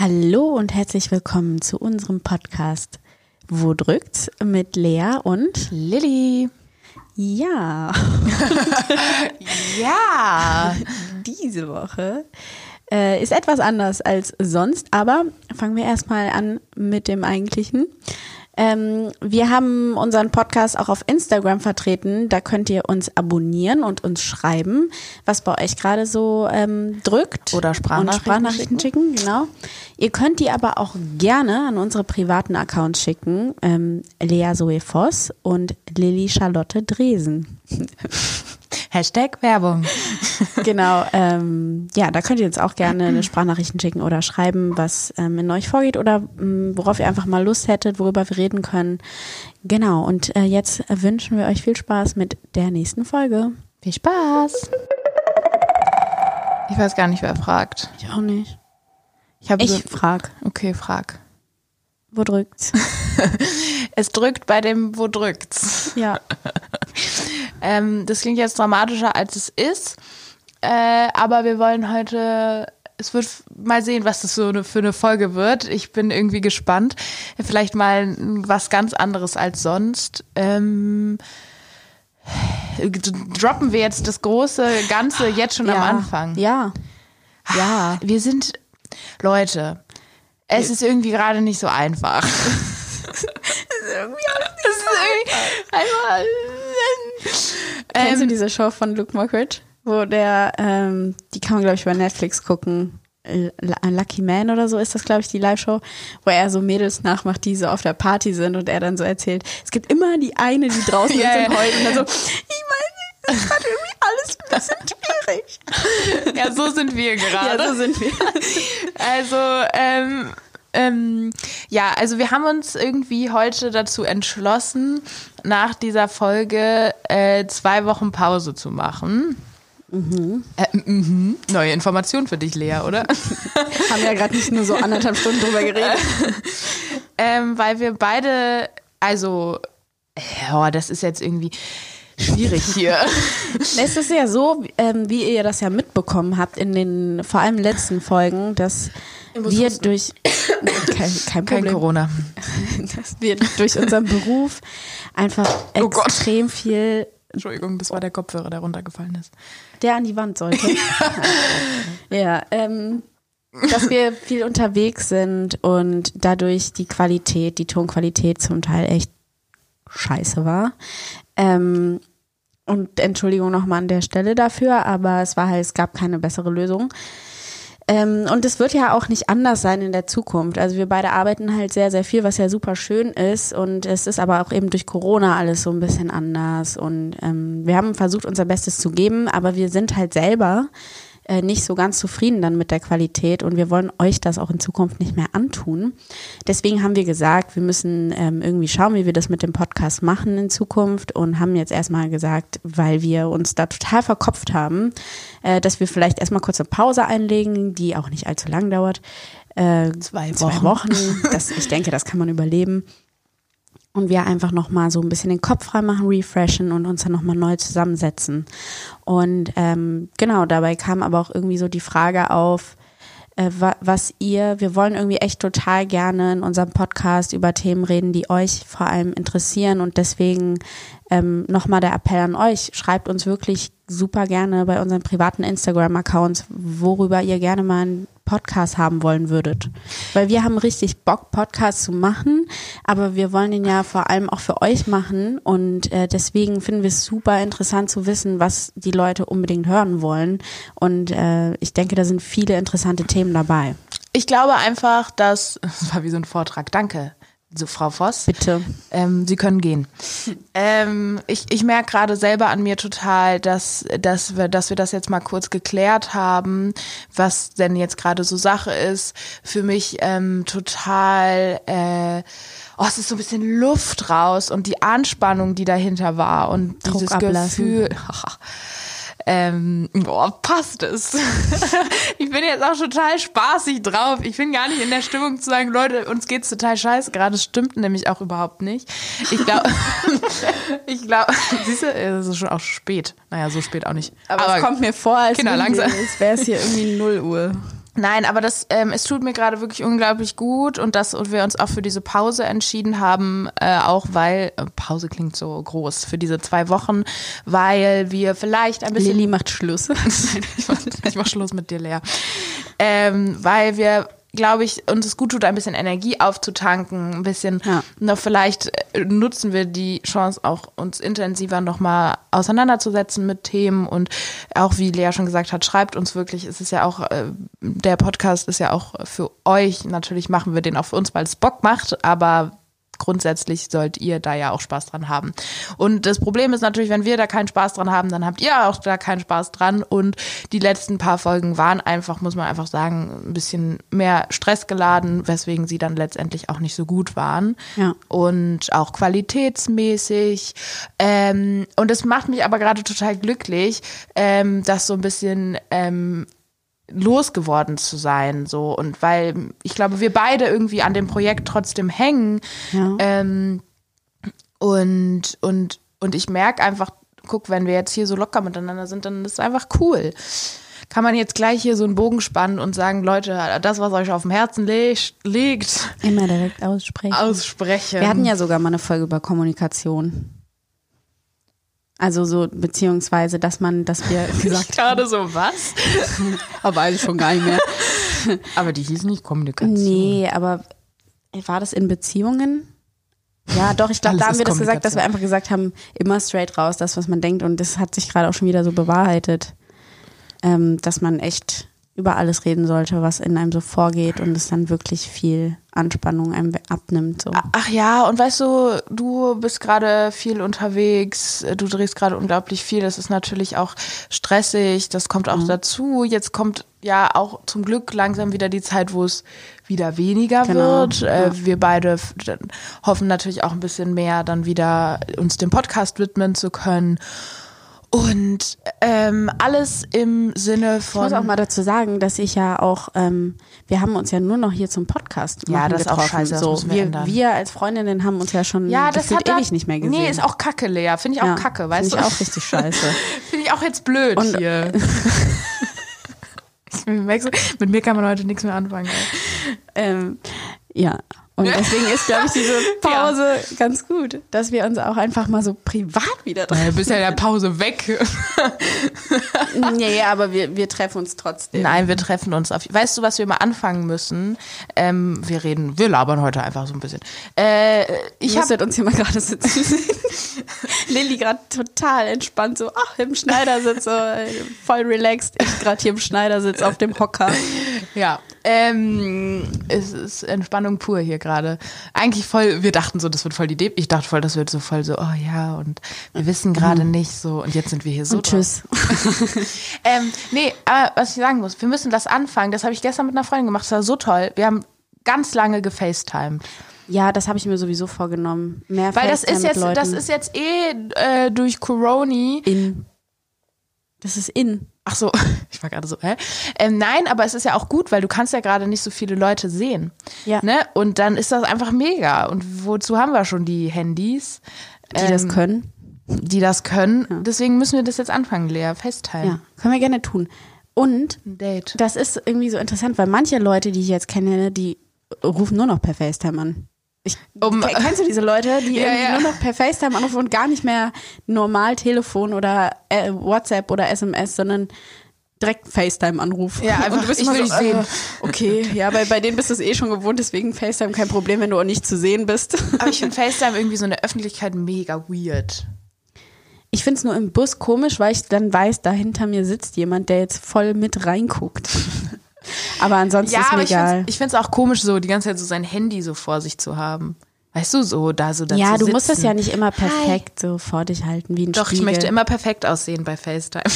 Hallo und herzlich willkommen zu unserem Podcast Wo drückt's mit Lea und Lilly. ja, Ja. diese Woche äh, ist etwas anders als sonst, aber fangen wir erstmal an mit dem eigentlichen. Ähm, wir haben unseren Podcast auch auf Instagram vertreten. Da könnt ihr uns abonnieren und uns schreiben, was bei euch gerade so ähm, drückt. Oder Sprachnachrichten Sprachnachrichten schicken. Genau. Ihr könnt die aber auch gerne an unsere privaten Accounts schicken. Ähm, Lea Zoe Voss und Lilly Charlotte Dresen. Hashtag Werbung. Genau, ähm, ja, da könnt ihr uns auch gerne eine Sprachnachrichten schicken oder schreiben, was ähm, in euch vorgeht oder ähm, worauf ihr einfach mal Lust hättet, worüber wir reden können. Genau, und äh, jetzt wünschen wir euch viel Spaß mit der nächsten Folge. Viel Spaß. Ich weiß gar nicht, wer fragt. Ich auch nicht. Ich habe Ich so, frag, okay, frag. wo drückt's? Es drückt bei dem Wo drückt's. ja. Ähm, das klingt jetzt dramatischer, als es ist. Äh, aber wir wollen heute, es wird mal sehen, was das so eine, für eine Folge wird. Ich bin irgendwie gespannt. Vielleicht mal was ganz anderes als sonst. Ähm, droppen wir jetzt das große Ganze jetzt schon ja. am Anfang. Ja. Ja. Wir sind, Leute, es ist irgendwie gerade nicht so einfach. Es ist irgendwie einfach. Kennst du Ähm, diese Show von Luke Mockridge? Wo der, ähm, die kann man, glaube ich, bei Netflix gucken. Lucky Man oder so ist das, glaube ich, die Live-Show, wo er so Mädels nachmacht, die so auf der Party sind und er dann so erzählt, es gibt immer die eine, die draußen Ja, ist und heult und dann so, ich meine, das ist gerade irgendwie alles ein bisschen schwierig. ja, so sind wir gerade. Ja, so sind wir. Also, ähm, ähm, ja, also wir haben uns irgendwie heute dazu entschlossen, nach dieser Folge äh, zwei Wochen Pause zu machen. Äh, mhm. Neue Information für dich, Lea, oder? Haben ja gerade nicht nur so anderthalb Stunden drüber geredet. ähm, weil wir beide, also, ja, das ist jetzt irgendwie schwierig hier. Es ist ja so, ähm, wie ihr das ja mitbekommen habt in den vor allem letzten Folgen, dass wir durch kein, kein Kein Corona. dass wir durch unseren Beruf einfach Oh Gott. extrem viel, Entschuldigung, das war der Kopfhörer, der runtergefallen ist. der an die Wand sollte. ja, ähm, dass wir viel unterwegs sind und dadurch die Qualität, die Tonqualität zum Teil echt scheiße war. Ähm, und Entschuldigung nochmal an der Stelle dafür, aber es war halt, es gab keine bessere Lösung. Ähm, und es wird ja auch nicht anders sein in der Zukunft. Also wir beide arbeiten halt sehr, sehr viel, was ja super schön ist. Und es ist aber auch eben durch Corona alles so ein bisschen anders. Und ähm, wir haben versucht, unser Bestes zu geben, aber wir sind halt selber äh, nicht so ganz zufrieden dann mit der Qualität und wir wollen euch das auch in Zukunft nicht mehr antun. Deswegen haben wir gesagt, wir müssen ähm, irgendwie schauen, wie wir das mit dem Podcast machen in Zukunft und haben jetzt erstmal gesagt, weil wir uns da total verkopft haben, äh, dass wir vielleicht erstmal kurz eine Pause einlegen, die auch nicht allzu lang dauert. Äh, Zwei zwei Wochen. Das, ich denke, das kann man überleben. Und wir einfach nochmal so ein bisschen den Kopf frei machen, refreshen und uns dann nochmal neu zusammensetzen. Und ähm, genau, dabei kam aber auch irgendwie so die Frage auf, äh, wa was ihr, wir wollen irgendwie echt total gerne in unserem Podcast über Themen reden, die euch vor allem interessieren. Und deswegen ähm, nochmal der Appell an euch, schreibt uns wirklich super gerne bei unseren privaten Instagram-Accounts, worüber ihr gerne mal einen Podcast haben wollen würdet. Weil wir haben richtig Bock, Podcasts zu machen, aber wir wollen den ja vor allem auch für euch machen und äh, deswegen finden wir es super interessant zu wissen, was die Leute unbedingt hören wollen. Und äh, ich denke, da sind viele interessante Themen dabei. Ich glaube einfach, dass, das war wie so ein Vortrag, danke, so Frau Voss. Bitte. Ähm, Sie können gehen. Ähm, ich ich merke gerade selber an mir total, dass, dass, wir, dass wir das jetzt mal kurz geklärt haben, was denn jetzt gerade so Sache ist. Für mich ähm, total, äh, oh, es ist so ein bisschen Luft raus und die Anspannung, die dahinter war und Druck dieses ablassen. Gefühl. Ähm, boah, passt es. ich bin jetzt auch total spaßig drauf. Ich bin gar nicht in der Stimmung zu sagen, Leute, uns geht's total scheiße. Gerade das stimmt nämlich auch überhaupt nicht. Ich glaube, ich glaube, siehst du, es ist schon auch spät. Naja, so spät auch nicht. Aber, es kommt mir vor, als als wäre es hier irgendwie 0 Uhr. Nein, aber das, ähm, es tut mir gerade wirklich unglaublich gut und dass und wir uns auch für diese Pause entschieden haben, äh, auch weil äh, Pause klingt so groß für diese zwei Wochen, weil wir vielleicht ein bisschen Lilly macht Schluss. ich, mach, ich mach Schluss mit dir, Lea. Ähm, weil wir, glaube ich, uns es gut tut, ein bisschen Energie aufzutanken, ein bisschen, Ja. noch vielleicht äh, nutzen wir die Chance auch, uns intensiver nochmal auseinanderzusetzen mit Themen. Und auch, wie Lea schon gesagt hat, schreibt uns wirklich, es ist ja auch, äh, der Podcast ist ja auch für euch, natürlich machen wir den auch für uns, weil es Bock macht, aber grundsätzlich sollt ihr da ja auch Spaß dran haben. Und das Problem ist natürlich, wenn wir da keinen Spaß dran haben, dann habt ihr auch da keinen Spaß dran. Und die letzten paar Folgen waren einfach, muss man einfach sagen, ein bisschen mehr Stress geladen, weswegen sie dann letztendlich auch nicht so gut waren. Ja. Und auch qualitätsmäßig. Ähm, und es macht mich aber gerade total glücklich, ähm, dass so ein bisschen ähm, losgeworden zu sein, so und weil ich glaube, wir beide irgendwie an dem Projekt trotzdem hängen Ja. ähm, und und und ich merke einfach, guck, wenn wir jetzt hier so locker miteinander sind, dann ist es einfach cool. Kann man jetzt gleich hier so einen Bogen spannen und sagen, Leute, das, was euch auf dem Herzen leg liegt, Immer direkt aussprechen. aussprechen. Wir hatten ja sogar mal eine Folge über Kommunikation. Also so, beziehungsweise, dass man, dass wir gesagt gerade so was, aber weiß ich schon gar nicht mehr. aber die hieß nicht Kommunikation. Nee, aber war das in Beziehungen? Ja, doch, ich glaube, da haben wir das gesagt, dass wir einfach gesagt haben, immer straight raus, das, was man denkt. Und das hat sich gerade auch schon wieder so bewahrheitet, ähm, dass man echt über alles reden sollte, was in einem so vorgeht und es dann wirklich viel Anspannung einem abnimmt. So. Ach ja, und weißt du, du bist gerade viel unterwegs, du drehst gerade unglaublich viel. Das ist natürlich auch stressig, das kommt auch dazu. Jetzt kommt ja auch zum Glück langsam wieder die Zeit, wo es wieder weniger Genau, wird. Äh, wir beide hoffen natürlich auch ein bisschen mehr, dann wieder uns dem Podcast widmen zu können. Und ähm, alles im Sinne Ich von. muss auch mal dazu sagen, dass ich ja auch, ähm, wir haben uns ja nur noch hier zum Podcast Ja, das ist auch getroffen. scheiße, das so, wir wir, ändern. wir als Freundinnen haben uns ja schon ja, das hat ewig nicht mehr gesehen. Nee, ist auch kacke, Lea. Finde ich auch ja, kacke, weißt find du? ich auch richtig scheiße. Finde ich auch jetzt blöd Und- hier. Ich merk so, Mit mir kann man heute nichts mehr anfangen. Ähm, ja. Und deswegen ist, glaube ich, diese Pause ganz gut, dass wir uns auch einfach mal so privat wieder treffen. Du bist ja in der Pause weg. nee, aber wir, wir treffen uns trotzdem. Nein, wir treffen uns auf. Weißt du, was wir mal anfangen müssen? Ähm, wir reden, wir labern heute einfach so ein bisschen. Äh, ich habe uns hier mal gerade sitzen. Lilly gerade total entspannt, so, ach, im Schneidersitz, so voll relaxed. Ich gerade hier im Schneidersitz auf dem Hocker. Ja, ähm, es ist Entspannung pur hier gerade. Eigentlich voll. Wir dachten so, das wird voll die Deb. Ich dachte voll, das wird so voll so. Oh ja, und wir wissen gerade nicht so. Und jetzt sind wir hier so. Und tschüss. Ähm, nee, aber was ich sagen muss, wir müssen das anfangen. Das habe ich gestern mit einer Freundin gemacht. Das war so toll. Wir haben ganz lange gefacetimed. Ja, das habe ich mir sowieso vorgenommen. Mehr Weil das ist jetzt, das ist jetzt eh äh, durch Corona. in. Das ist in. Ach so, ich war gerade so, hä? Ähm, nein, aber es ist ja auch gut, weil du kannst ja gerade nicht so viele Leute sehen. Ja. Ne? Und dann ist das einfach mega. Und wozu haben wir schon die Handys? Die das ähm, können. Die das können. Deswegen müssen wir das jetzt anfangen, Lea, festhalten. Ja, können wir gerne tun. Und das ist irgendwie so interessant, weil manche Leute, die ich jetzt kenne, die rufen nur noch per FaceTime an. Ich, Um- Ke- kennst du diese Leute, die Ja, irgendwie ja. nur noch per FaceTime anrufen und gar nicht mehr normal Telefon oder äh, WhatsApp oder SMS, sondern direkt FaceTime-Anruf. Ja, einfach, und du bist ich immer will so, sehen. äh, okay, ja, bei, bei denen bist du es eh schon gewohnt, deswegen FaceTime kein Problem, wenn du auch nicht zu sehen bist. Aber ich finde FaceTime irgendwie so in der Öffentlichkeit mega weird. Ich finde es nur im Bus komisch, weil ich dann weiß, da hinter mir sitzt jemand, der jetzt voll mit reinguckt. Aber ansonsten Ja, ist mir ich egal. ich finde es auch komisch, so die ganze Zeit so sein Handy so vor sich zu haben. Weißt du, so da so dazu Ja, du musst das sitzen. ja nicht immer perfekt so vor dich halten, wie ein Doch, ich Spiegel. möchte immer perfekt aussehen bei FaceTime.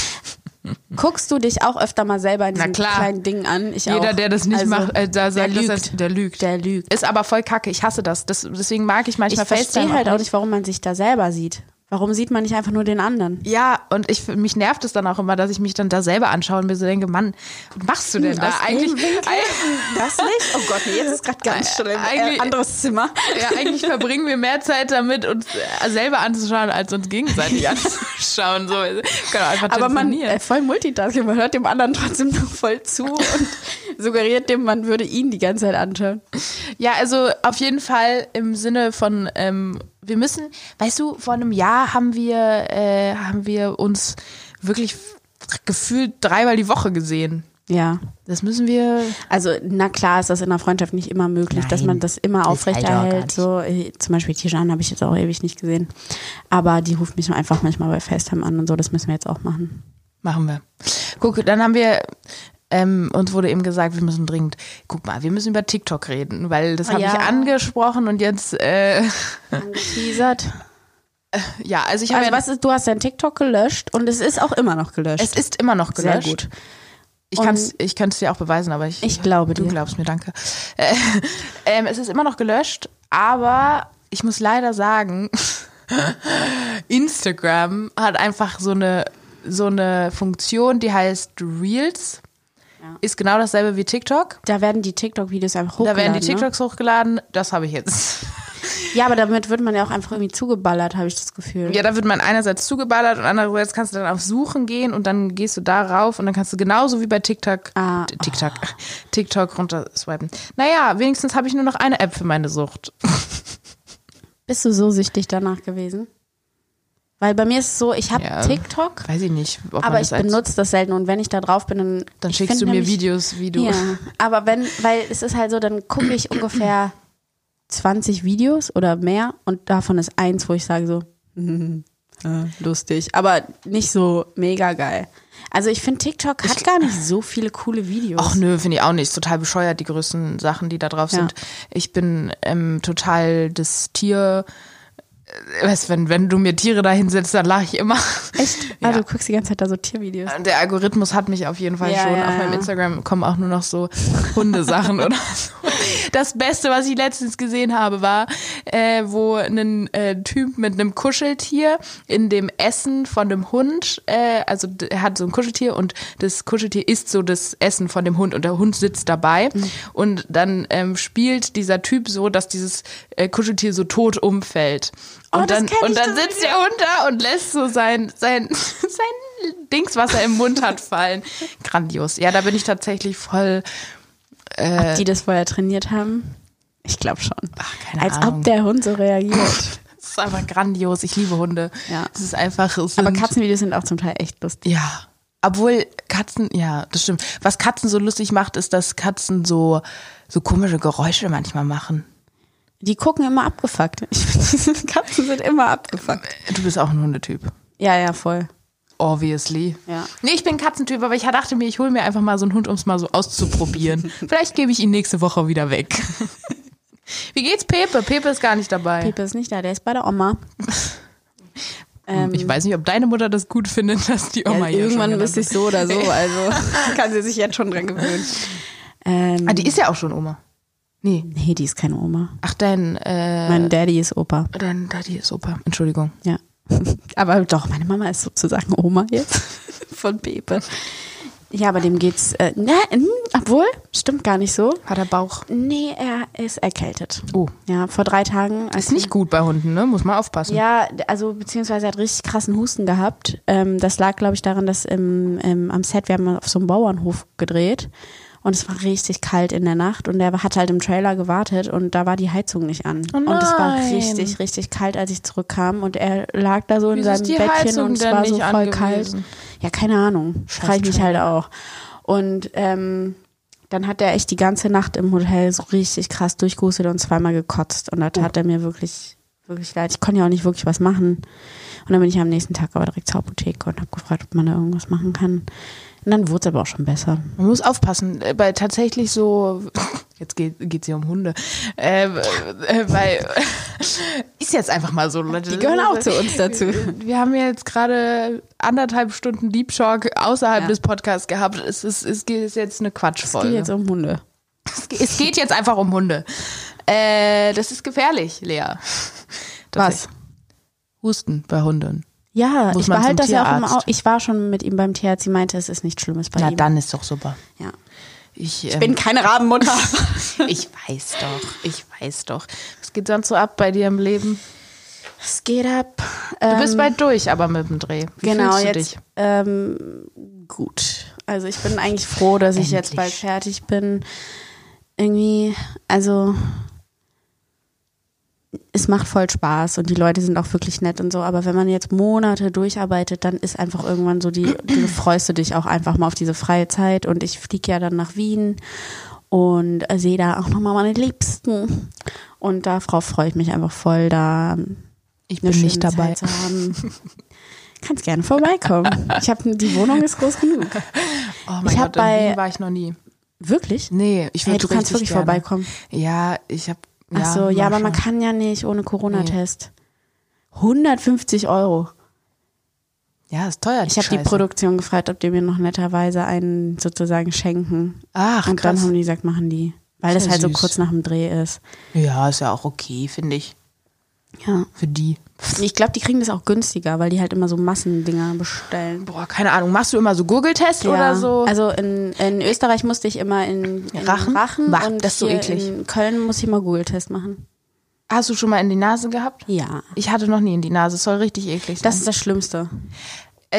Guckst du dich auch öfter mal selber in diesen kleinen Dingen an? Ich Jeder, auch. der das nicht Also, macht, äh, da sagt, der lügt. er, der lügt. Der lügt. Ist aber voll kacke. Ich hasse das. das deswegen mag ich Ich manchmal verstehe FaceTime halt auch nicht, warum man sich da selber sieht. Warum sieht man nicht einfach nur den anderen? Ja, und ich, mich nervt es dann auch immer, dass ich mich dann da selber anschaue und mir so denke, Mann, was machst du denn da? Aus Eigentlich? Das nicht? Oh Gott, nee, jetzt ist gerade ganz schlimm. Eigentlich- Äh, anderes Zimmer. ja, eigentlich verbringen wir mehr Zeit damit, uns äh, selber anzuschauen, als uns gegenseitig anzuschauen. So, auch einfach Aber man, äh, voll Multitasking, man hört dem anderen trotzdem noch voll zu und suggeriert dem, man würde ihn die ganze Zeit anschauen. Ja, also auf jeden Fall im Sinne von, ähm, wir müssen, weißt du, vor einem Jahr haben wir, äh, haben wir uns wirklich gefühlt dreimal die Woche gesehen. Ja. Das müssen wir. Also, na klar ist das in einer Freundschaft nicht immer möglich, dass Nein, man das immer aufrechterhält. halt gar So, äh, zum Beispiel Tijan habe ich jetzt auch ewig nicht gesehen. Aber die ruft mich einfach manchmal bei FaceTime an und so, das müssen wir jetzt auch machen. Machen wir. Guck, dann haben wir, ähm, uns wurde eben gesagt, wir müssen dringend, guck mal, wir müssen über TikTok reden, weil das Ah, habe ja. ich angesprochen und jetzt, äh, Angeteasert. ja, also ich habe Also, ja, was ist, du hast dein TikTok gelöscht und es ist auch immer noch gelöscht. es ist immer noch gelöscht. Sehr gut. Ich kann es ich kann's dir auch beweisen, aber ich, Ich glaube du dir. glaubst mir, danke. Äh, ähm, es ist immer noch gelöscht, aber ich muss leider sagen, Instagram hat einfach so eine, so eine Funktion, die heißt Reels. Ja. Ist genau dasselbe wie TikTok. Da werden die TikTok-Videos einfach Da hochgeladen. werden die ne? TikToks hochgeladen. Das habe ich jetzt. Ja, aber damit wird man ja auch einfach irgendwie zugeballert, habe ich das Gefühl. Ja, da wird man einerseits zugeballert und andererseits kannst du dann auf Suchen gehen und dann gehst du da rauf und dann kannst du genauso wie bei TikTok, Ah. TikTok, TikTok runter swipen. Naja, wenigstens habe ich nur noch eine App für meine Sucht. Bist du so süchtig danach gewesen? Weil bei mir ist es so, ich habe Ja. TikTok, Weiß ich nicht, aber ich als, benutze das selten und wenn ich da drauf bin, dann dann ich schickst du mir nämlich- Videos, wie du. Ja, aber wenn, weil es ist halt so, dann gucke ich ungefähr 20 Videos oder mehr und davon ist eins, wo ich sage so, äh, lustig, aber nicht so mega geil. Also ich finde TikTok hat gar nicht so viele coole Videos. Ach nö, finde ich auch nicht. Ist total bescheuert, die größten Sachen, die da drauf Ja. sind. Ich bin ähm, total das Tier. Äh, Weißt, wenn, wenn du mir Tiere da hinsetzt, dann lache ich immer. Echt? Ja. Also du guckst die ganze Zeit da so Tiervideos. Der Algorithmus hat mich auf jeden Fall Ja, schon. ja, auf meinem. Instagram kommen auch nur noch so Hundesachen oder so. Das Beste, was ich letztens gesehen habe, war, äh, wo ein äh, Typ mit einem Kuscheltier in dem Essen von dem Hund, äh, also er hat so ein Kuscheltier und das Kuscheltier isst so das Essen von dem Hund und der Hund sitzt dabei Mhm. und dann ähm, spielt dieser Typ so, dass dieses äh, Kuscheltier so tot umfällt. Oh, Und das dann, und dann sitzt Hund da und lässt so sein, sein, sein Dings, was er im Mund hat, fallen. Grandios. Ja, da bin ich tatsächlich voll. Ob die das vorher trainiert haben? Ich glaube schon. Ach, keine Als Ahnung. ob der Hund so reagiert. Das ist einfach grandios. Ich liebe Hunde. Ja. Es ist einfach. Es Aber Katzenvideos sind auch zum Teil echt lustig. Ja. Obwohl Katzen, ja, das stimmt. Was Katzen so lustig macht, ist, dass Katzen so, so komische Geräusche manchmal machen. Die gucken immer abgefuckt. Ich diese Katzen sind immer abgefuckt. Du bist auch ein Hundetyp. Ja, ja, voll. Obviously. Ja. Nee, ich bin Katzentyp, aber ich dachte mir, ich hole mir einfach mal so einen Hund, um es mal so auszuprobieren. Vielleicht gebe ich ihn nächste Woche wieder weg. Wie geht's Pepe? Pepe ist gar nicht dabei. Pepe ist nicht da, der ist bei der Oma. Ähm, Ich weiß nicht, ob deine Mutter das gut findet, dass die Oma ja, hier irgendwann müsste ich so oder so, also kann sie sich jetzt schon dran gewöhnen. Ähm, Ah, die ist ja auch schon Oma. Nee. nee, die ist keine Oma. Ach, dein, äh, Mein Daddy ist Opa. dein Daddy ist Opa. Entschuldigung. Ja. Aber doch, meine Mama ist sozusagen Oma jetzt von Pepe. Ja, aber dem geht's, äh, na, hm, obwohl, stimmt gar nicht so. Hat er Bauch? Nee, er ist erkältet. Oh. Ja, vor drei Tagen. Ist nicht gut bei Hunden, ne? Muss man aufpassen. Ja, also beziehungsweise er hat richtig krassen Husten gehabt. Ähm, das lag, glaube ich, daran, dass im, im, am Set, wir haben auf so einem Bauernhof gedreht und es war richtig kalt in der Nacht und er hat halt im Trailer gewartet und da war die Heizung nicht an. Oh und es war richtig, richtig kalt, als ich zurückkam und er lag da so in Wieso seinem Bettchen Heizung und es war so voll an kalt. Ja, keine Ahnung. Frage ich mich halt auch. Und ähm, dann hat er echt die ganze Nacht im Hotel so richtig krass durchgehustet und zweimal gekotzt. Und da Oh. tat er mir wirklich, wirklich leid. Ich konnte ja auch nicht wirklich was machen. Und dann bin ich am nächsten Tag aber direkt zur Apotheke und habe gefragt, ob man da irgendwas machen kann. Und dann wurde es aber auch schon besser. Man muss aufpassen, äh, bei tatsächlich so, jetzt geht es hier um Hunde, äh, äh, ist jetzt einfach mal so, Leute. Die gehören auch zu uns dazu. Wir haben ja jetzt gerade anderthalb Stunden Deep Shock außerhalb Ja. des Podcasts gehabt. Es, ist, es geht jetzt eine Es geht Quatschfolge. jetzt um Hunde. Es geht, es geht jetzt einfach um Hunde. Äh, das ist gefährlich, Lea. Das Was? ist- Husten bei Hunden. Ja, Muss ich behalte das ja auch immer. Tierarzt? au- Ich war schon mit ihm beim Tierarzt. Sie meinte, es ist nichts Schlimmes bei Na, ihm. dann ist doch super. Ja. Ich, Ich ähm, bin keine Rabenmutter. ich weiß doch, ich weiß doch. Was geht sonst so ab bei dir im Leben? Es geht ab. Du bist bald durch, aber mit dem Dreh. Wie genau, fühlst du jetzt dich? Ähm, gut. Also ich bin eigentlich froh, dass ich jetzt Endlich. bald fertig bin. Irgendwie, also es macht voll Spaß und die Leute sind auch wirklich nett und so, aber wenn man jetzt Monate durcharbeitet, dann ist einfach irgendwann so die, du freust du dich auch einfach mal auf diese freie Zeit und ich fliege ja dann nach Wien und sehe da auch nochmal meine Liebsten und darauf freue ich mich einfach voll, da Ich eine bin nicht dabei. Zeit zu haben. Kannst gerne vorbeikommen. Ich habe die Wohnung ist groß genug. Oh mein Ich Gott, bei- Wien war ich noch nie. Wirklich? Nee, ich würde Hey, du kannst wirklich gerne. vorbeikommen. Ja, ich habe. Ach so, ja, aber man kann ja nicht ohne Corona-Test. 150 Euro. Ja, ist teuer. Ich habe die. Produktion gefragt, ob die mir noch netterweise einen sozusagen schenken. Ach, Und dann krass. haben die gesagt, machen die. Weil das Ja, halt so süß. kurz nach dem Dreh ist. Ja, ist ja auch okay, finde ich. Ja. Für die. Ich glaube, die kriegen das auch günstiger, weil die halt immer so Massendinger bestellen. Boah, keine Ahnung. Machst du immer so Gurgeltest oder so? Also in, in Österreich musste ich immer in, in Rachen? Rachen Bah, und das ist so eklig. in Köln muss ich immer Google-Test machen. Hast du schon mal in die Nase gehabt? Ja. Ich hatte noch nie in die Nase. Es soll richtig eklig sein. Das ist das Schlimmste.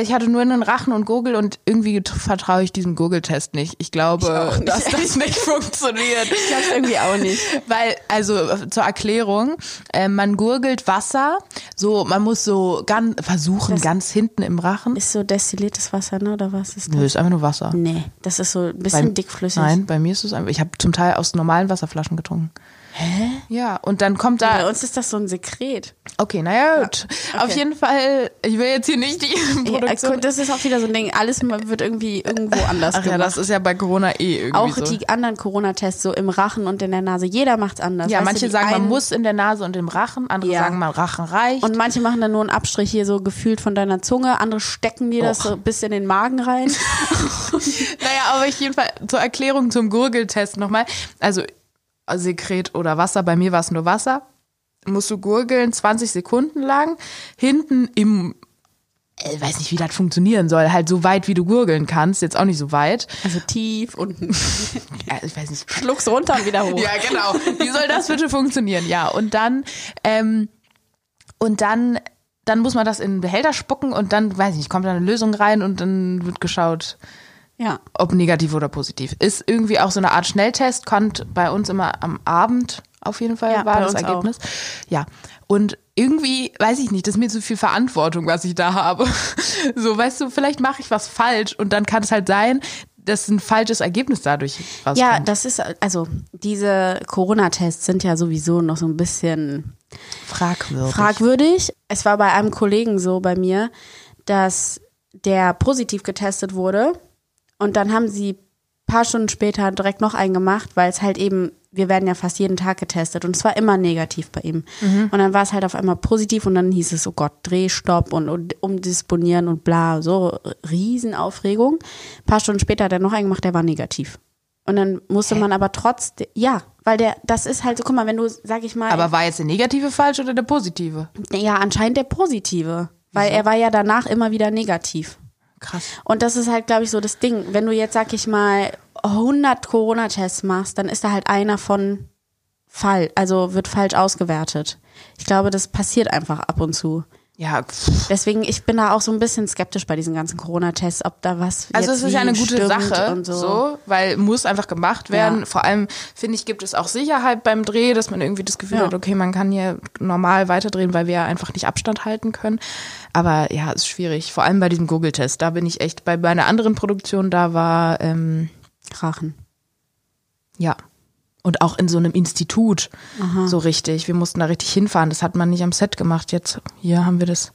Ich hatte nur in den Rachen und Gurgel und irgendwie vertraue ich diesem Gurgeltest nicht. Ich glaube, auch nicht. dass das nicht funktioniert. Ich glaube irgendwie auch nicht. Weil, also zur Erklärung, äh, man gurgelt Wasser, so, man muss so ganz, versuchen, Das- ganz hinten im Rachen. Ist so destilliertes Wasser, ne? Oder was ist das? Nö, ist einfach nur Wasser. Nee, das ist so ein bisschen Bei- dickflüssig. Nein, bei mir ist es einfach, ich habe zum Teil aus normalen Wasserflaschen getrunken. Hä? Ja, und dann kommt Bei da, uns ist das so ein Sekret. okay, naja, gut. okay. Auf jeden Fall, ich will jetzt hier nicht die Ja, Produktion. das ist auch wieder so ein Ding. Alles wird irgendwie irgendwo anders Ach ja, gemacht. das ist ja bei Corona eh irgendwie auch so. die anderen Corona-Tests so im Rachen und in der Nase. Jeder macht's anders. ja, Weißt du, manche die sagen, man einen- muss in der Nase und im Rachen, andere Ja. sagen, man Rachen reicht. Und manche machen dann nur einen Abstrich hier so gefühlt von deiner Zunge. Andere stecken dir das Och. so bis in den Magen rein. Naja, aber auf jeden Fall zur Erklärung zum Gurgeltest nochmal. Also Sekret oder Wasser, bei mir war es nur Wasser. Musst du gurgeln 20 Sekunden lang, hinten im, ich weiß nicht, wie das funktionieren soll, halt so weit, wie du gurgeln kannst, jetzt auch nicht so weit. Also tief unten. Ja, ich weiß nicht. Schluck's runter und wieder hoch. Ja, genau. Wie soll das bitte funktionieren? Ja, und dann, ähm, und dann, dann muss man das in einen Behälter spucken und dann, weiß ich nicht, kommt da eine Lösung rein und dann wird geschaut, Ja. ob negativ oder positiv. Ist irgendwie auch so eine Art Schnelltest, kommt bei uns immer am Abend auf jeden Fall Ja, war das Ergebnis. Ja. Und irgendwie, weiß ich nicht, das ist mir zu viel Verantwortung, was ich da habe. So, weißt du, vielleicht mache ich was falsch und dann kann es halt sein, dass ein falsches Ergebnis dadurch rauskommt. Ja, das ist, also diese Corona-Tests sind ja sowieso noch so ein bisschen fragwürdig. fragwürdig. Es war bei einem Kollegen so bei mir, dass der positiv getestet wurde und dann haben sie paar Stunden später direkt noch einen gemacht, weil es halt eben, wir werden ja fast jeden Tag getestet und es war immer negativ bei ihm. Und dann war es halt auf einmal positiv und dann hieß es, oh Gott, Drehstopp und, und umdisponieren und bla, so Riesenaufregung. Ein paar Stunden später hat er noch einen gemacht, der war negativ. Und dann musste man aber trotzdem, ja, weil der, das ist halt so, guck mal, wenn du, sag ich mal, Aber war jetzt der negative falsch oder der positive? ja, anscheinend der positive. Weil er war ja danach immer wieder negativ. Krass. Und das ist halt, glaube ich, so das Ding. Wenn du jetzt, sag ich mal, 100 Corona-Tests machst, dann ist da halt einer von Fall, also wird falsch ausgewertet. Ich glaube, das passiert einfach ab und zu. Ja, pff. Deswegen, ich bin da auch so ein bisschen skeptisch bei diesen ganzen Corona-Tests, ob da was also jetzt es ist ja eine gute Sache, und so. so. weil muss einfach gemacht werden. Ja. Vor allem, finde ich, gibt es auch Sicherheit beim Dreh, dass man irgendwie das Gefühl Ja. hat, okay, man kann hier normal weiterdrehen, weil wir ja einfach nicht Abstand halten können. Aber ja, ist schwierig. Vor allem bei diesem Google-Test. Da bin ich echt, bei meiner anderen Produktion, da war, ähm, Krachen. ja. Und auch in so einem Institut so richtig. Wir mussten da richtig hinfahren. Das hat man nicht am Set gemacht. Jetzt, hier haben wir das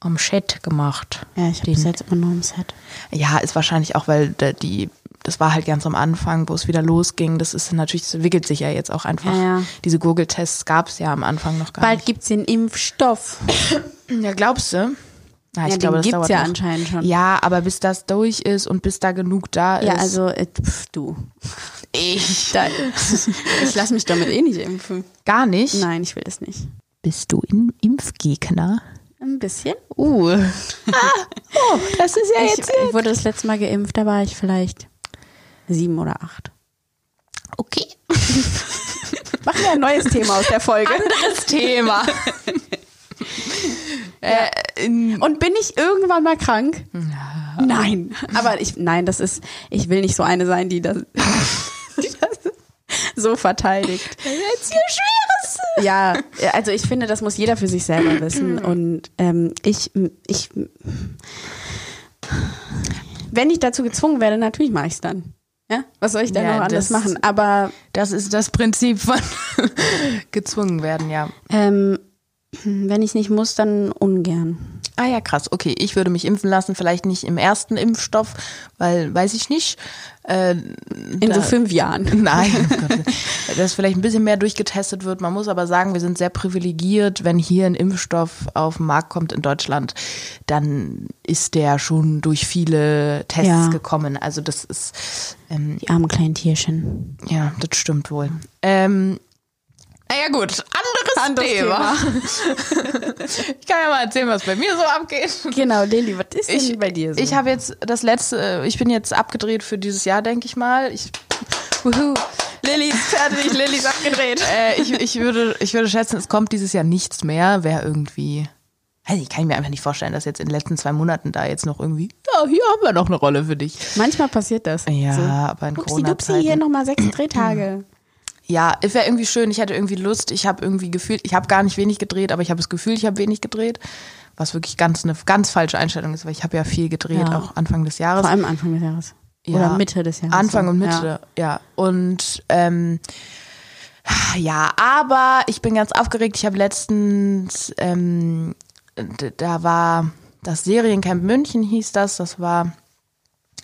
am Chat gemacht. Ja, ich habe bis jetzt immer nur im Set. Ja, ist wahrscheinlich auch, weil die, das war halt ganz am Anfang, wo es wieder losging. Das ist natürlich, das entwickelt sich ja jetzt auch einfach. Ja, ja. Diese Gurgeltests gab es ja am Anfang noch gar Bald gibt's den Impfstoff. nicht. Ja, glaubst du? Na, Ja, den gibt's ja anscheinend schon. Ja, aber bis das durch ist und bis da genug da ist. Ja, also, äh, pf, du. Ich. Da, ich lasse mich damit eh nicht impfen. Gar nicht. Nein, ich will das nicht. Bist du ein Impfgegner? Ein bisschen. Uh. ah, oh, das ist ja Ich, jetzt. ich wurde das letzte Mal geimpft, da war ich vielleicht sieben oder acht. Okay. Machen wir ein neues Thema aus der Folge. Anderes Thema. äh, Und bin ich irgendwann mal krank? Nein. Aber ich, nein, das ist, ich will nicht so eine sein, die das, die das so verteidigt. jetzt hier Schweres. Ja, also ich finde, das muss jeder für sich selber wissen. Und ähm, ich, ich, wenn ich dazu gezwungen werde, natürlich mache ich es dann. Ja, was soll ich denn Ja, noch anders das- machen? Aber Das ist das Prinzip von gezwungen werden, ja. ähm, wenn ich nicht muss, dann ungern. Ah ja, krass. Okay, ich würde mich impfen lassen, vielleicht nicht im ersten Impfstoff, weil weiß ich nicht. Äh, In da- so fünf Jahren. Nein, oh Gott, dass vielleicht ein bisschen mehr durchgetestet wird. Man muss aber sagen, wir sind sehr privilegiert. Wenn hier ein Impfstoff auf den Markt kommt in Deutschland, dann ist der schon durch viele Tests Ja. gekommen. Also das ist, ähm, Die armen kleinen Tierchen. ja, das stimmt wohl. Ähm, naja gut, anderes, Thema. ich kann ja mal erzählen, was bei mir so abgeht. Genau, Lilly, was ist denn Ich, bei dir so? ich habe jetzt das letzte, äh, ich bin jetzt abgedreht für dieses Jahr, denke ich mal. Ich, wuhu. Lilly ist fertig, Lilly ist abgedreht. Äh, ich, ich, würde, ich würde schätzen, es kommt dieses Jahr nichts mehr. Wäre irgendwie. Also ich kann mir einfach nicht vorstellen, dass jetzt in den letzten zwei Monaten da jetzt noch irgendwie, ja, hier haben wir noch eine Rolle für dich. Manchmal passiert das. Ja, so. aber in Upsi, dupsi, hier Corona-Zeiten. nochmal sechs Drehtage. Ja, es wäre irgendwie schön. Ich hätte irgendwie Lust. Ich habe irgendwie gefühlt, ich habe gar nicht wenig gedreht, aber ich habe das Gefühl, ich habe wenig gedreht. Was wirklich ganz eine ganz falsche Einstellung ist, weil ich habe ja viel gedreht, Ja. auch Anfang des Jahres. Vor allem Anfang des Jahres. Ja. Oder Mitte des Jahres. Anfang und Mitte, ja. Und ähm, ja, aber ich bin ganz aufgeregt. Ich habe letztens, ähm, da war das Seriencamp München hieß das. Das war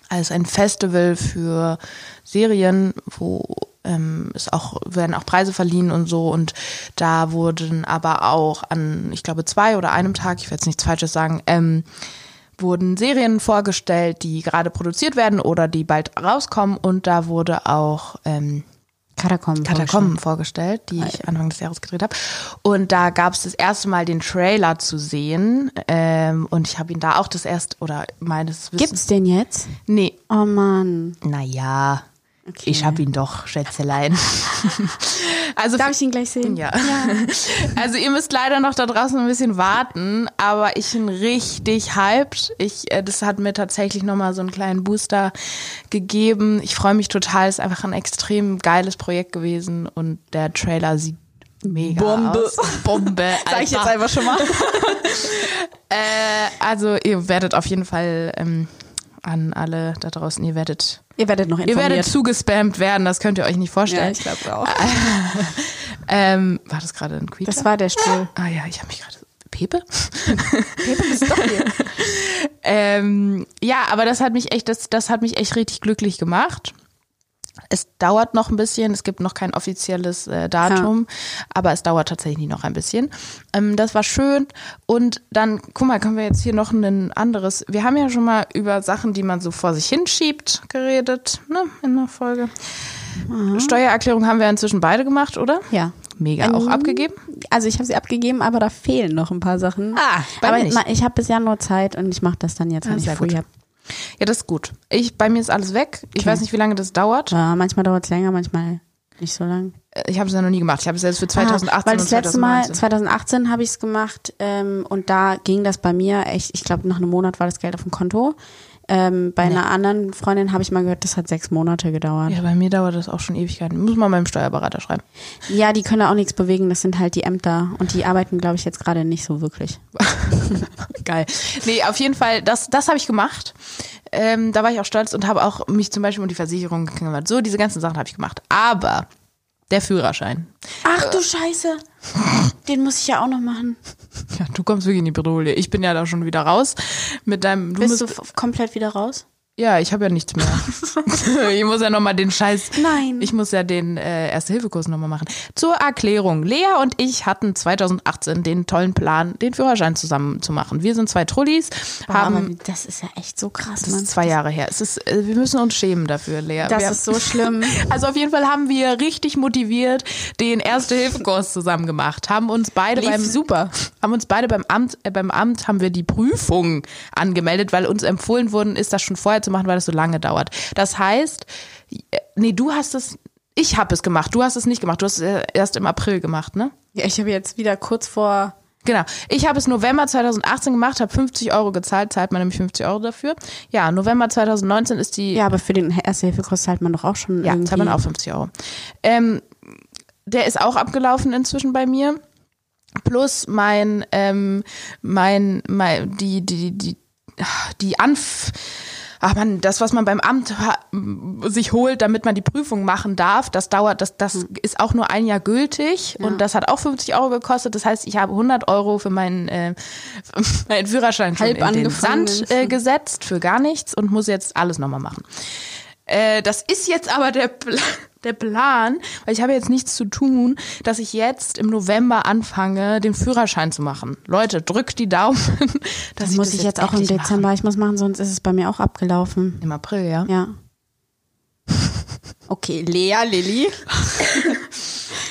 als ein Festival für Serien, wo ähm, es auch werden auch Preise verliehen und so und da wurden aber auch an ich glaube zwei oder einem Tag ich werde jetzt nichts Falsches sagen ähm, wurden Serien vorgestellt, die gerade produziert werden oder die bald rauskommen und da wurde auch ähm, Katakomben. Katakomben vorgestellt, die ich Anfang des Jahres gedreht habe. Und da gab es das erste Mal den Trailer zu sehen. Ähm, und ich habe ihn da auch das erste, oder meines Wissens. Gibt's den jetzt? Nee. Oh Mann. Naja, Okay. ich habe ihn doch, Schätzelein. also Darf ich ihn gleich sehen? ja. Also ihr müsst leider noch da draußen ein bisschen warten, aber ich bin richtig hyped. Ich, äh, das hat mir tatsächlich nochmal so einen kleinen Booster gegeben. Ich freue mich total. Es ist einfach ein extrem geiles Projekt gewesen und der Trailer sieht mega Bombe. aus. Bombe. Sag ich jetzt einfach schon mal. Äh, also ihr werdet auf jeden Fall ähm, an alle da draußen, ihr werdet, Ihr werdet noch ihr informiert. werdet zugespammt werden. Das könnt ihr euch nicht ja, vorstellen. ich glaube auch. ähm, war das gerade ein Creature? Das war der Stuhl. Ah ja, ich habe mich gerade. Pepe? Pepe bist doch hier. Ähm, ja, aber das hat mich echt, das, das hat mich echt richtig glücklich gemacht. Es dauert noch ein bisschen, es gibt noch kein offizielles äh, Datum, aber es dauert tatsächlich noch ein bisschen. Ähm, das war schön. Und dann, guck mal, können wir jetzt hier noch ein anderes. Wir haben ja schon mal über Sachen, die man so vor sich hinschiebt, geredet, ne, in der Folge. Steuererklärung haben wir inzwischen beide gemacht, oder? Ja. Mega auch Ähm, abgegeben. Also ich habe sie abgegeben, aber da fehlen noch ein paar Sachen. Ah, aber nicht. ma- ich habe bis Januar Zeit und ich mache das dann jetzt, Ah, wenn ich sehr früh gut. habe. Ja, das ist gut. Ich, bei mir ist alles weg. Ich Okay. weiß nicht, wie lange das dauert. Ja, manchmal dauert es länger, manchmal nicht so lang. Ich habe es ja noch nie gemacht. Ich habe es jetzt für 2018 Ah, weil das und letzte Mal, 2019. 2018 habe ich es gemacht ähm, und da ging das bei mir echt, ich glaube nach einem Monat war das Geld auf dem Konto. Ähm, bei einer anderen Freundin habe ich mal gehört, das hat sechs Monate gedauert. Ja, bei mir dauert das auch schon Ewigkeiten. Muss man meinem Steuerberater schreiben. Ja, die können da auch nichts bewegen, das sind halt die Ämter und die arbeiten, glaube ich, jetzt gerade nicht so wirklich. Geil. Nee, auf jeden Fall, das, das habe ich gemacht. Ähm, da war ich auch stolz und habe auch mich zum Beispiel um die Versicherung gekümmert. So, diese ganzen Sachen habe ich gemacht. Aber der Führerschein. Ach du Scheiße, den muss ich ja auch noch machen. Ja, du kommst wirklich in die Bredouille. Ich bin ja da schon wieder raus mit deinem. Du Bist du komplett wieder raus? Ja, ich habe ja nichts mehr. ich muss ja nochmal den Scheiß. Nein. Ich muss ja den äh, Erste-Hilfe-Kurs nochmal machen. Zur Erklärung. Lea und ich hatten 2018 den tollen Plan, den Führerschein zusammen zu machen. Wir sind zwei Trullis, Boah, haben. das ist ja echt so krass, das Mann. ist zwei Jahre her. Es ist, äh, wir müssen uns schämen dafür, Lea. Das wir, ist so schlimm. also auf jeden Fall haben wir richtig motiviert den Erste-Hilfe-Kurs zusammen gemacht. Haben uns beide Lief beim super. haben uns beide beim Amt, äh, beim Amt haben wir die Prüfung angemeldet, weil uns empfohlen worden ist, das schon vorher zu machen, weil das so lange dauert. Das heißt, nee, du hast es, ich habe es gemacht, du hast es nicht gemacht, du hast es erst im April gemacht, ne? Ja, ich habe jetzt wieder kurz vor. Genau. Ich habe es November 2018 gemacht, habe 50 Euro gezahlt, zahlt man nämlich 50 Euro dafür. Ja, November 2019 ist die Ja, aber für den Erste-Hilfe-Kurs zahlt man doch auch schon. Ja, irgendwie. zahlt man auch 50 Euro. Ähm, der ist auch abgelaufen inzwischen bei mir. Plus mein, ähm, mein, mein, die, die, die, die Anf, ach man, das, was man beim Amt sich holt, damit man die Prüfung machen darf, das dauert, das, das ist auch nur ein Jahr gültig und das hat auch 50 Euro gekostet. Das heißt, ich habe 100 Euro für meinen, äh, für meinen Führerschein schon Halb in den. Sand äh, gesetzt für gar nichts und muss jetzt alles nochmal machen. Äh, das ist jetzt aber der, Pla der Plan, weil ich habe jetzt nichts zu tun, dass ich jetzt im November anfange, den Führerschein zu machen. Leute, drückt die Daumen. Dass Das muss ich jetzt auch im Dezember. Ich muss machen, sonst ist es bei mir auch abgelaufen. Im April, ja. Ja. Okay, Lea, Lilly.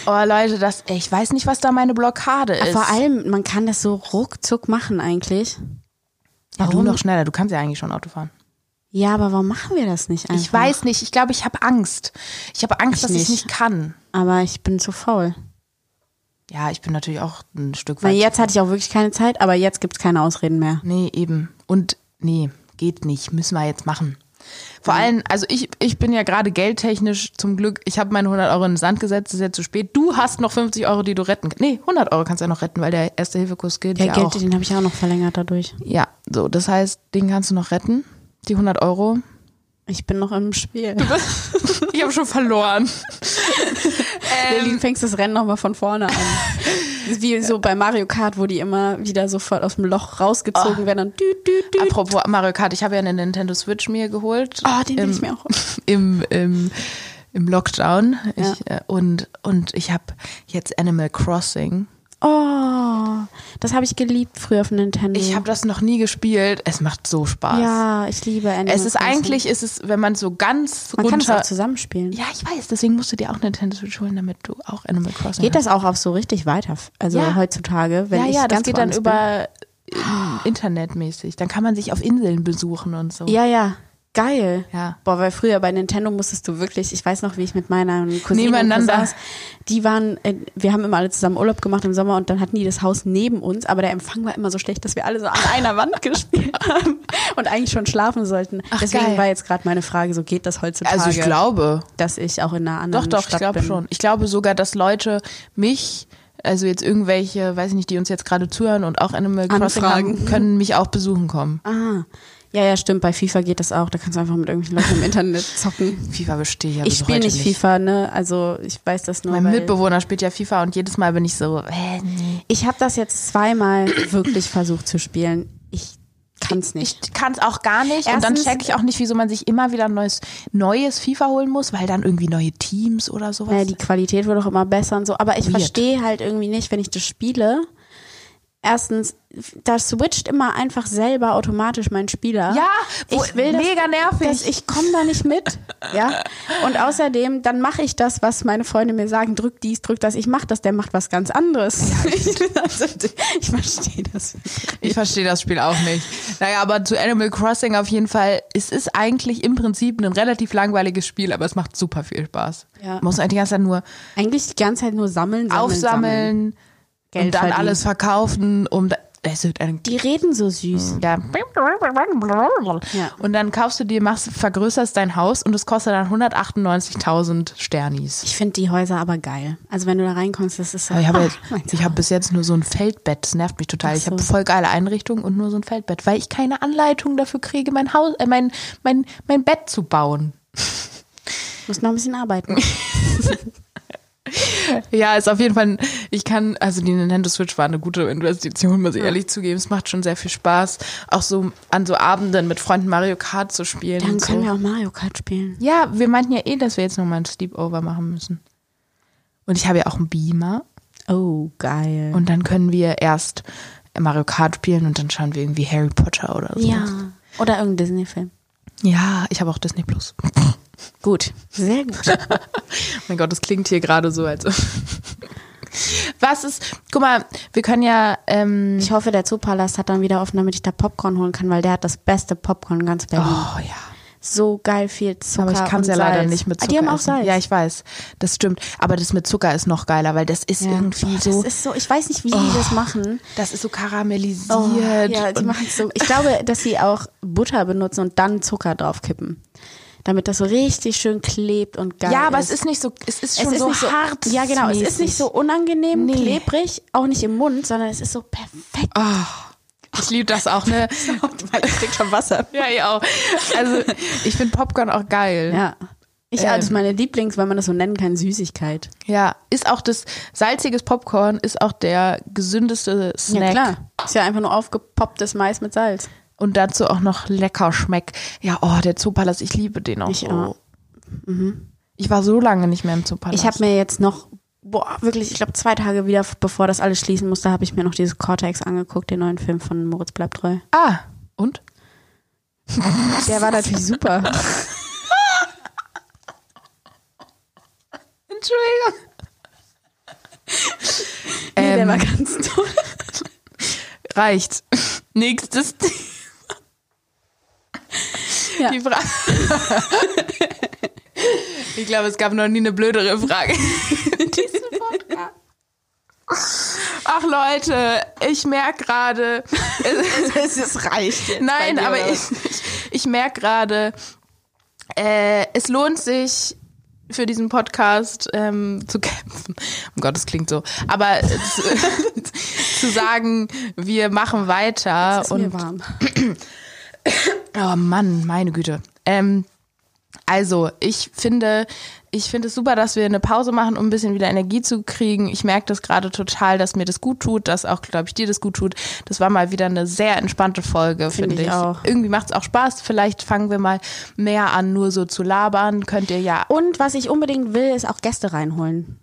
Oh Leute, das, ey, ich weiß nicht, was da meine Blockade ist. Vor allem, man kann das so ruckzuck machen eigentlich. ja, du warum? noch schneller, du kannst ja eigentlich schon Auto fahren. Ja, aber warum machen wir das nicht einfach? Ich weiß nicht, ich glaube, ich habe Angst. Ich habe Angst, Ich dass ich es nicht. nicht kann. Aber ich bin zu faul. Ja, ich bin natürlich auch ein Stück Weil weit. jetzt hatte ich auch wirklich keine Zeit, aber jetzt gibt's keine Ausreden mehr. Nee, eben. Und nee, geht nicht. Müssen wir jetzt machen. Vor allem, also ich, ich bin ja gerade geldtechnisch zum Glück, ich habe meine 100 Euro in den Sand gesetzt, ist jetzt zu spät. Du hast noch 50 Euro, die du retten kannst. Nee, 100 Euro kannst du ja noch retten, weil der Erste-Hilfe-Kurs gilt Ja, ja, Geld, auch. den habe ich auch noch verlängert dadurch. Ja, so, das heißt, den kannst du noch retten, die 100 Euro. Ich bin noch im Spiel. Ich habe schon verloren. Lilly, du fängst das Rennen nochmal von vorne an. Wie so bei Mario Kart, wo die immer wieder sofort aus dem Loch rausgezogen werden und düt, düt, düt. Apropos Mario Kart, ich habe ja eine Nintendo Switch mir geholt. Oh, den Im- ich mir auch. im, im, im Lockdown. Ja. Ich, äh, und, und ich habe jetzt Animal Crossing. Oh, das habe ich geliebt früher auf Nintendo. Ich habe das noch nie gespielt. Es macht so Spaß. ja, ich liebe Animal Es ist Crossing. eigentlich, ist es, wenn man so ganz man kann es runter. auch zusammenspielen. ja, ich weiß, deswegen musst du dir auch Nintendo Switch holen, damit du auch Animal Crossing Geht hast. das auch auf so richtig weiter? Also Ja. heutzutage, wenn ja, ich ja, das ganz geht dann woanders über ähm, internetmäßig. Dann kann man sich auf Inseln besuchen und so. bin. Ja, ja, geil. Ja. Boah, weil früher bei Nintendo musstest du wirklich, ich weiß noch, wie ich mit meiner Cousine Nebeneinander. saß, die waren, äh, wir haben immer alle zusammen Urlaub gemacht im Sommer und dann hatten die das Haus neben uns, aber der Empfang war immer so schlecht, dass wir alle so an einer Wand gespielt haben und eigentlich schon schlafen sollten. Ach, Deswegen geil. war jetzt gerade meine Frage, so geht das heutzutage? Also ich glaube, dass ich auch in einer Doch, anderen doch, ich Stadt glaube bin. schon. Ich glaube sogar, dass Leute mich, also jetzt irgendwelche, weiß ich nicht, die uns jetzt gerade zuhören und auch Animal Crossing Anfragen. haben, können mich auch besuchen kommen. Ah, ja, ja, stimmt. Bei FIFA geht das auch. Da kannst du einfach mit irgendwelchen Leuten im Internet zocken. FIFA bestehe ich aber Ich spiele nicht FIFA, ne? Also ich weiß das nur. Mein Mitbewohner spielt ja FIFA und jedes Mal bin ich so, äh, nee. ich habe das jetzt zweimal wirklich versucht zu spielen. Ich kann es nicht. Ich kann es auch gar nicht und dann Erstens- check ich auch nicht, wieso man sich immer wieder ein neues, neues FIFA holen muss, weil dann irgendwie neue Teams oder sowas. Naja, die Qualität wird auch immer besser und so. Aber ich verstehe halt irgendwie nicht, wenn ich das spiele. Erstens, da switcht immer einfach selber automatisch mein Spieler. Ja, wo- ich will das, mega nervig. Das, ich komme da nicht mit. Ja. Und außerdem, dann mache ich das, was meine Freunde mir sagen, drück dies, drück das. Ich mache das, der macht was ganz anderes. also, ich verstehe das. Ich verstehe das Spiel auch nicht. Naja, aber zu Animal Crossing auf jeden Fall, es ist eigentlich im Prinzip ein relativ langweiliges Spiel, aber es macht super viel Spaß. Ja. Man muss eigentlich die ganze Zeit nur Eigentlich die ganze Zeit nur sammeln, sammeln Sammeln. Geld und dann verdienen. alles verkaufen, um da, es wird ein Die reden so süß. ja. Ja. Und dann kaufst du dir, machst, vergrößerst dein Haus und es kostet dann 198.000 Sternis. Ich finde die Häuser aber geil. Also wenn du da reinkommst, das ist so. Aber ich habe ah, jetzt, ich habe bis jetzt nur so ein Feldbett. Das nervt mich total. Ich so. habe voll geile Einrichtungen und nur so ein Feldbett, weil ich keine Anleitung dafür kriege, mein Haus, äh, mein, mein, mein Bett zu bauen. muss noch ein bisschen arbeiten. Ja, ist auf jeden Fall, ich kann, also die Nintendo Switch war eine gute Investition, muss ich ehrlich zugeben. Es macht schon sehr viel Spaß, auch so an so Abenden mit Freunden Mario Kart zu spielen. Dann können so. wir auch Mario Kart spielen. Ja, wir meinten ja eh, dass wir jetzt nochmal ein Sleepover machen müssen. Und ich habe ja auch einen Beamer. Oh, geil. Und dann können wir erst Mario Kart spielen und dann schauen wir irgendwie Harry Potter oder so. ja. Oder irgendein Disney-Film. Ja, ich habe auch Disney Plus. Gut. Sehr gut. mein Gott, das klingt hier gerade so, als. Was ist, guck mal, wir können ja, ähm, Ich hoffe, der Zoopalast hat dann wieder offen, damit ich da Popcorn holen kann, weil der hat das beste Popcorn ganz Berlin. oh ja. So geil viel Zucker Aber ich kann es ja leider Salz. nicht mit Ah, Zucker. Die haben auch essen. Salz. Ja, ich weiß. Das stimmt. Aber das mit Zucker ist noch geiler, weil das ist Ja. irgendwie Boah, so. Das ist so, ich weiß nicht, wie die das machen. Das ist so karamellisiert. Oh, ja, die machen so. Ich glaube, dass sie auch Butter benutzen und dann Zucker draufkippen. Damit das so richtig schön klebt und geil ja, aber ist. es ist nicht so, es ist Es schon ist so so hart. Ja, genau. Es ist nicht so unangenehm, Nee. klebrig, auch nicht im Mund, sondern es ist so perfekt. Ich liebe das auch, ne? Ich krieg schon Wasser. ja, ich auch. Also, ich finde Popcorn auch geil. Ja. Ich, Ähm. das ist meine Lieblings, weil man das so nennen kann, Süßigkeit. Ja, ist auch das salziges Popcorn ist auch der gesündeste Snack. Ja, klar. Ist ja einfach nur aufgepopptes Mais mit Salz. Und dazu auch noch lecker schmeckt. Ja, oh, der Zoopalast, ich liebe den auch Ich so. auch. Ich war so lange nicht mehr im Zoopalast. Ich habe mir jetzt noch, boah, wirklich, ich glaube zwei Tage wieder, bevor das alles schließen musste, habe ich mir noch dieses Cortex angeguckt, den neuen Film von Moritz bleibt treu. Ah, und? Der war natürlich super. Entschuldigung. Nee, der Ähm, war ganz toll. reicht. Nächstes Thema. Ja. Die Frage. ich glaube, es gab noch nie eine blödere Frage. in diesem Podcast. Ach Leute, ich merke gerade, Es ist reicht. jetzt nein, dir, aber ich, ich, ich merke gerade, äh, es lohnt sich für diesen Podcast ähm, zu kämpfen. Oh Gott, das klingt so. Aber zu, zu sagen, wir machen weiter Es ist und mir warm. Oh Mann, meine Güte. Ähm, also, ich finde, ich finde es super, dass wir eine Pause machen, um ein bisschen wieder Energie zu kriegen. Ich merke das gerade total, dass mir das gut tut, dass auch, glaube ich, dir das gut tut. Das war mal wieder eine sehr entspannte Folge, Finde ich ich. auch. Irgendwie macht es auch Spaß. Vielleicht fangen wir mal mehr an, nur so zu labern. Könnt ihr ja. Und was ich unbedingt will, ist auch Gäste reinholen.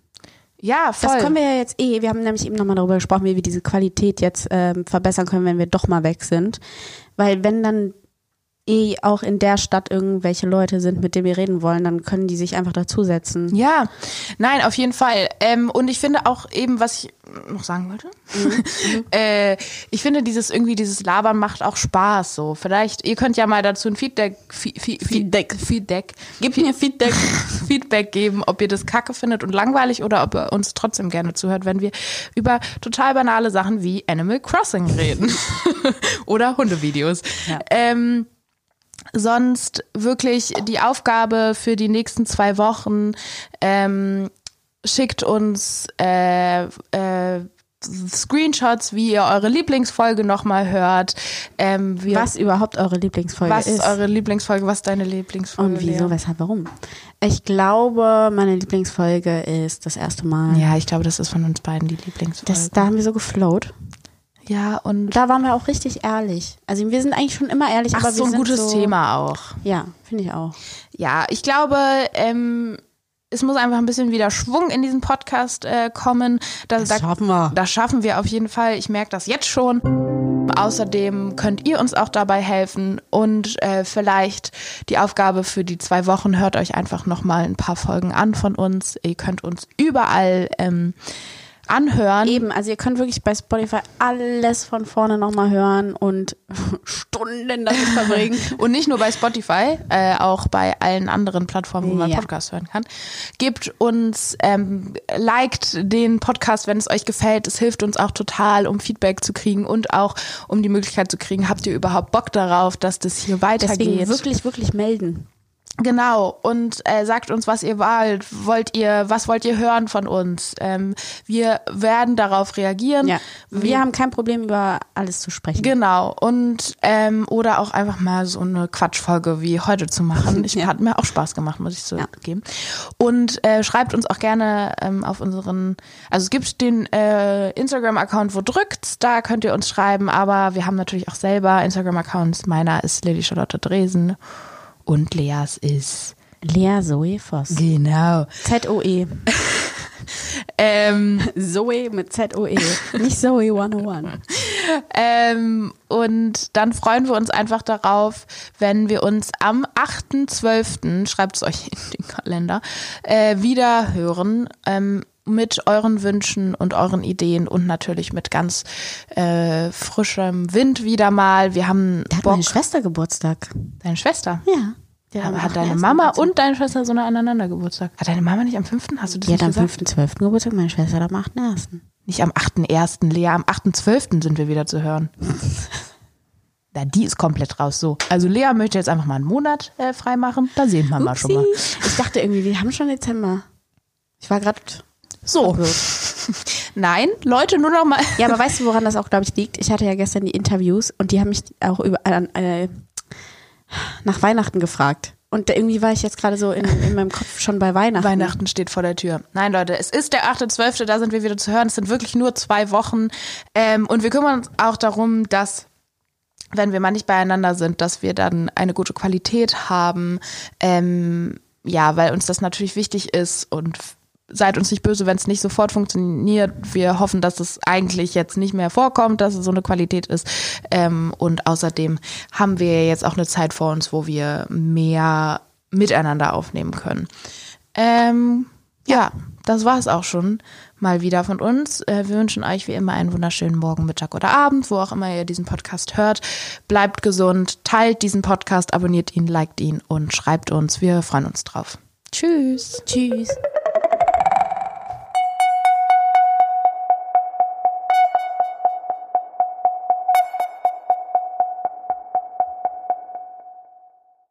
Ja, voll. Das können wir ja jetzt eh. Wir haben nämlich eben nochmal darüber gesprochen, wie wir diese Qualität jetzt ähm, verbessern können, wenn wir doch mal weg sind. Weil wenn dann eh auch in der Stadt irgendwelche Leute sind, mit denen wir reden wollen, dann können die sich einfach dazusetzen. Ja, nein, auf jeden Fall. Ähm, und ich finde auch eben, was ich noch sagen wollte, äh, ich finde dieses irgendwie dieses Labern macht auch Spaß. So, vielleicht ihr könnt ja mal dazu ein Feedback, Fe- Fe- Feedback, Feedback, Gib mir Feedback. Feedback geben, ob ihr das Kacke findet und langweilig oder ob ihr uns trotzdem gerne zuhört, wenn wir über total banale Sachen wie Animal Crossing reden oder Hundevideos. Ja. Ähm, sonst wirklich die Aufgabe für die nächsten zwei Wochen, ähm, schickt uns äh, äh, Screenshots, wie ihr eure Lieblingsfolge nochmal hört. Ähm, Was überhaupt eure Lieblingsfolge was ist. ist eure Lieblingsfolge? Was ist deine Lieblingsfolge? und wieso, Lea? weshalb, warum? Ich glaube, meine Lieblingsfolge ist das erste Mal. Ja, ich glaube, das ist von uns beiden die Lieblingsfolge. Das, da haben wir so geflowt. Ja, und Da waren wir auch richtig ehrlich. Also wir sind eigentlich schon immer ehrlich, ach, aber so wir ein sind gutes so, Thema auch. Ja, finde ich auch. Ja, ich glaube, ähm, es muss einfach ein bisschen wieder Schwung in diesen Podcast äh, kommen. Da, da, schaffen wir. Das schaffen wir auf jeden Fall. Ich merke das jetzt schon. Außerdem könnt ihr uns auch dabei helfen und äh, vielleicht die Aufgabe für die zwei Wochen hört euch einfach noch mal ein paar Folgen an von uns. Ihr könnt uns überall ähm, anhören. Eben, also ihr könnt wirklich bei Spotify alles von vorne nochmal hören und Stunden damit verbringen. Und nicht nur bei Spotify, äh, auch bei allen anderen Plattformen, wo man Ja. Podcast hören kann. Gebt uns, ähm, liked den Podcast, wenn es euch gefällt. Es hilft uns auch total, um Feedback zu kriegen und auch um die Möglichkeit zu kriegen, habt ihr überhaupt Bock darauf, dass das hier weitergeht? Deswegen wirklich, wirklich melden. Genau, und äh, sagt uns, was ihr wollt. Wollt ihr, was wollt ihr hören von uns? Ähm, wir werden darauf reagieren. Ja. Wir haben kein Problem, über alles zu sprechen. Genau. Und ähm, oder auch einfach mal so eine Quatschfolge wie heute zu machen. Ich Ja. hat mir auch Spaß gemacht, muss ich so Ja. geben. Und äh, schreibt uns auch gerne ähm, auf unseren, also es gibt den äh, Instagram-Account, wo drückt's, da könnt ihr uns schreiben, aber wir haben natürlich auch selber Instagram-Accounts. Meiner ist Lady Charlotte Dresen und Leas ist Lea Zoe Voss. genau. Z-O-E. Ähm, Zoe mit Z-O-E. Nicht Zoe 101. Ähm, und dann freuen wir uns einfach darauf, wenn wir uns am 8.12., schreibt es euch in den Kalender, äh, wieder hören. Ähm, mit euren Wünschen und euren Ideen und natürlich mit ganz äh, frischem Wind wieder mal. Wir haben Da hat Bock. meine Schwester Geburtstag. Deine Schwester. Ja. Die Aber am hat deine 8.1. Mama und deine Schwester so aneinander Geburtstag? Hat deine Mama nicht am 5.? Hast du das Die hat nicht am gesagt? 5.12. Geburtstag, meine Schwester hat am 8.1. Nicht am 8.1., Lea, am 8.12. sind wir wieder zu hören. Na, die ist komplett raus. So. Also Lea möchte jetzt einfach mal einen Monat äh, freimachen. Da sehen wir mal schon mal. Upsi. Ich dachte irgendwie, wir haben schon Dezember. Ich war gerade. So. Nein, Leute, nur noch mal. Ja, aber weißt du, woran das auch, glaube ich, liegt? Ich hatte ja gestern die Interviews und die haben mich auch über, äh, nach Weihnachten gefragt. Und irgendwie war ich jetzt gerade so in, in meinem Kopf schon bei Weihnachten. Weihnachten steht vor der Tür. Nein, Leute, es ist der 8.12., da sind wir wieder zu hören. Es sind wirklich nur zwei Wochen. Ähm, und wir kümmern uns auch darum, dass wenn wir mal nicht beieinander sind, dass wir dann eine gute Qualität haben. Ähm, ja, weil uns das natürlich wichtig ist und seid uns nicht böse, wenn es nicht sofort funktioniert. Wir hoffen, dass es eigentlich jetzt nicht mehr vorkommt, dass es so eine Qualität ist. Ähm, und außerdem haben wir jetzt auch eine Zeit vor uns, wo wir mehr miteinander aufnehmen können. Ähm, ja, das war es auch schon mal wieder von uns. Äh, wir wünschen euch wie immer einen wunderschönen Morgen, Mittag oder Abend, wo auch immer ihr diesen Podcast hört. Bleibt gesund, teilt diesen Podcast, abonniert ihn, liked ihn und schreibt uns. Wir freuen uns drauf. Tschüss. Tschüss.